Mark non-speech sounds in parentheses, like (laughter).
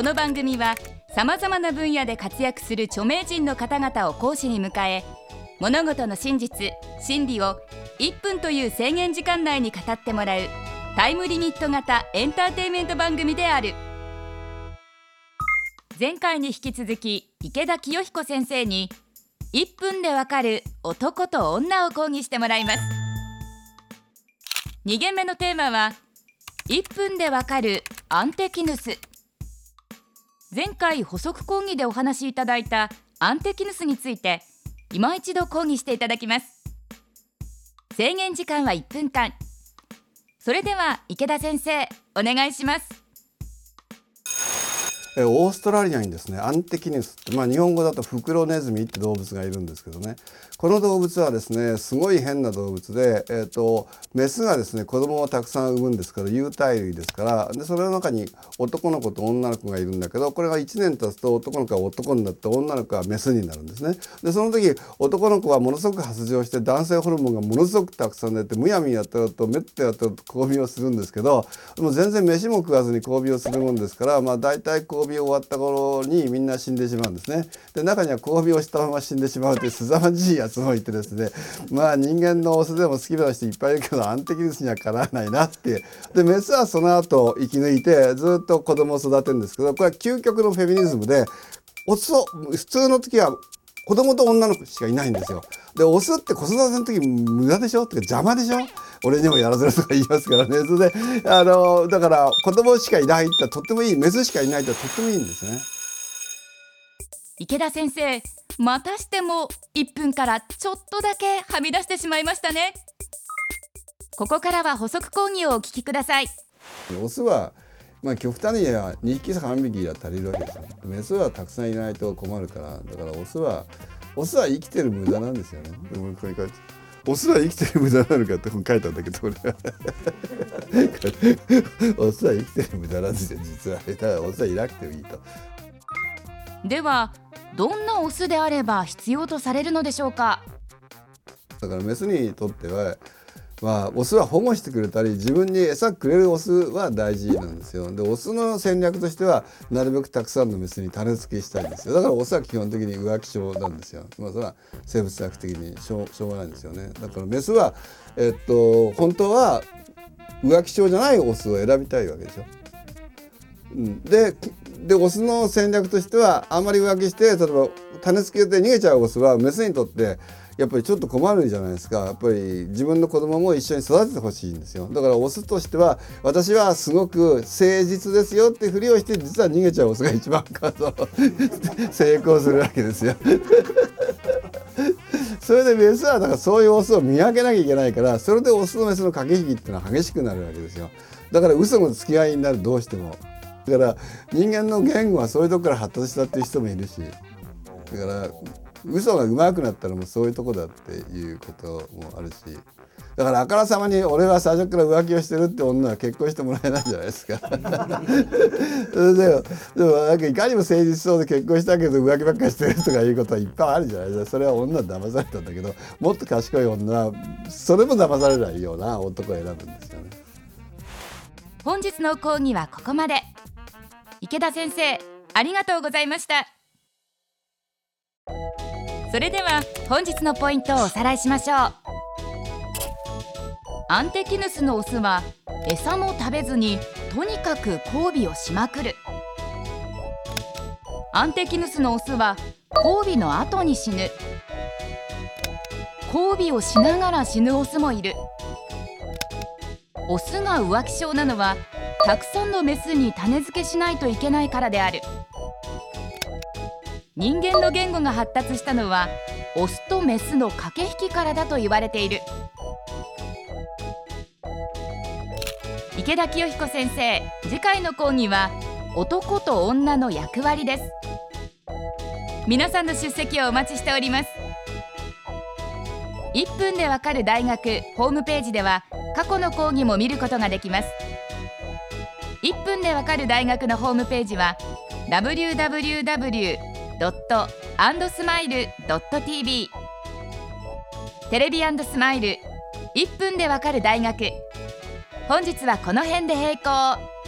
この番組はさまざまな分野で活躍する著名人の方々を講師に迎え物事の真実真理を1分という制限時間内に語ってもらうタイムリミット型エンターテインメント番組である。前回に引き続き池田清彦先生に1分でわかる男と女を講義してもらいます。2限目のテーマは1分でわかるアンテキヌス。前回補足講義でお話しいただいたアンテキヌスについて今一度講義していただきます。制限時間は1分間。それでは池田先生お願いします。オーストラリアにですねアンテキネスって、まあ、日本語だとフクロネズミって動物がいるんですけどねこの動物はですねすごい変な動物で、えーと、メスがですね子供をたくさん産むんですから有袋類ですからでそれの中に男の子と女の子がいるんだけどこれが1年経つと男の子は男になって女の子はメスになるんですね。でその時男の子はものすごく発情して男性ホルモンがものすごくたくさん出てむやみやってるとめってやってると交尾をするんですけどでも全然飯も食わずに交尾をするもんですからまあ大体交尾終わった頃にみんな死んでしまうんですね。で中には交尾をしたまま死んでしまうという (laughs) 凄まじいやつもいてですねまあ人間のオスでも好きな人いっぱいいるけどアンテキリスにはかなわないなってでメスはその後生き抜いてずっと子供を育てるんですけどこれは究極のフェミニズムでオスを普通の時は子供と女の子しかいないんですよ。でオスって子育ての時無駄でしょ？ってか邪魔でしょ？俺にもやらせるとか言いますからね。それであのだから子供しかいないってとってもいいメスしかいないってとってもいいんですね。池田先生またしても1分からちょっとだけはみ出してしまいましたね。ここからは補足講義をお聞きください。オスはまあ極端には2匹3匹は足りるわけですよメスはたくさんいないと困るからだからオスはオスは生きてる無駄なんですよね。ここに書いて。オスは生きてる無駄なのかって本書いたんだけどこれオスは生きてる無駄なんですよ。実はだからオスはいなくてもいいと。ではどんなオスであれば必要とされるのでしょうか？だからメスにとってはまあ、オスは保護してくれたり自分に餌くれるオスは大事なんですよ。でオスの戦略としてはなるべくたくさんのメスに種付けしたいんですよ。だからオスは基本的に浮気症なんですよ。まあそれは生物学的にしょうしょうがないんですよね。だからメスはえっと本当は浮気症じゃないオスを選びたいわけでしょ。うん、ででオスの戦略としてはあんまり浮気して例えば種付けて逃げちゃうオスはメスにとってやっぱりちょっと困るじゃないですか。やっぱり自分の子供も一緒に育ててほしいんですよ。だからオスとしては私はすごく誠実ですよってふりをして実は逃げちゃうオスが一番 (laughs) 成功するわけですよ。(laughs) それでメスはだからそういうオスを見分けなきゃいけないからそれでオスとメスの駆け引きっていうのは激しくなるわけですよ。だから嘘の付き合いになるどうしても。だから人間の言語はそういうとこから発達したっていう人もいるし。だから嘘が上手くなったのもうそういうとこだっていうこともあるし。だからあからさまに俺は最初から浮気をしてるって女は結婚してもらえないじゃないですか。(laughs) それででもなんかいかにも誠実そうで結婚したけど浮気ばっかりしてるとかいうことはいっぱいあるじゃないですか。それは女は騙されたんだけどもっと賢い女はそれも騙されないような男を選ぶんですよね。本日の講義はここまで。池田先生ありがとうございました。それでは本日のポイントをおさらいしましょう。アンテキヌスのオスは餌も食べずにとにかく交尾をしまくる。アンテキヌスのオスは交尾の後に死ぬ。交尾をしながら死ぬオスもいる。オスが浮気症なのはたくさんのメスに種付けしないといけないからである。人間の言語が発達したのはオスとメスの駆け引きからだと言われている。池田清彦先生次回の講義は男と女の役割です。皆さんの出席をお待ちしております。1分でわかる大学ホームページでは過去の講義も見ることができます。1分でわかる大学のホームページは www ドットアンドスマイルドット TV テレビスマイル1分でわかる大学。本日はこの辺で閉校。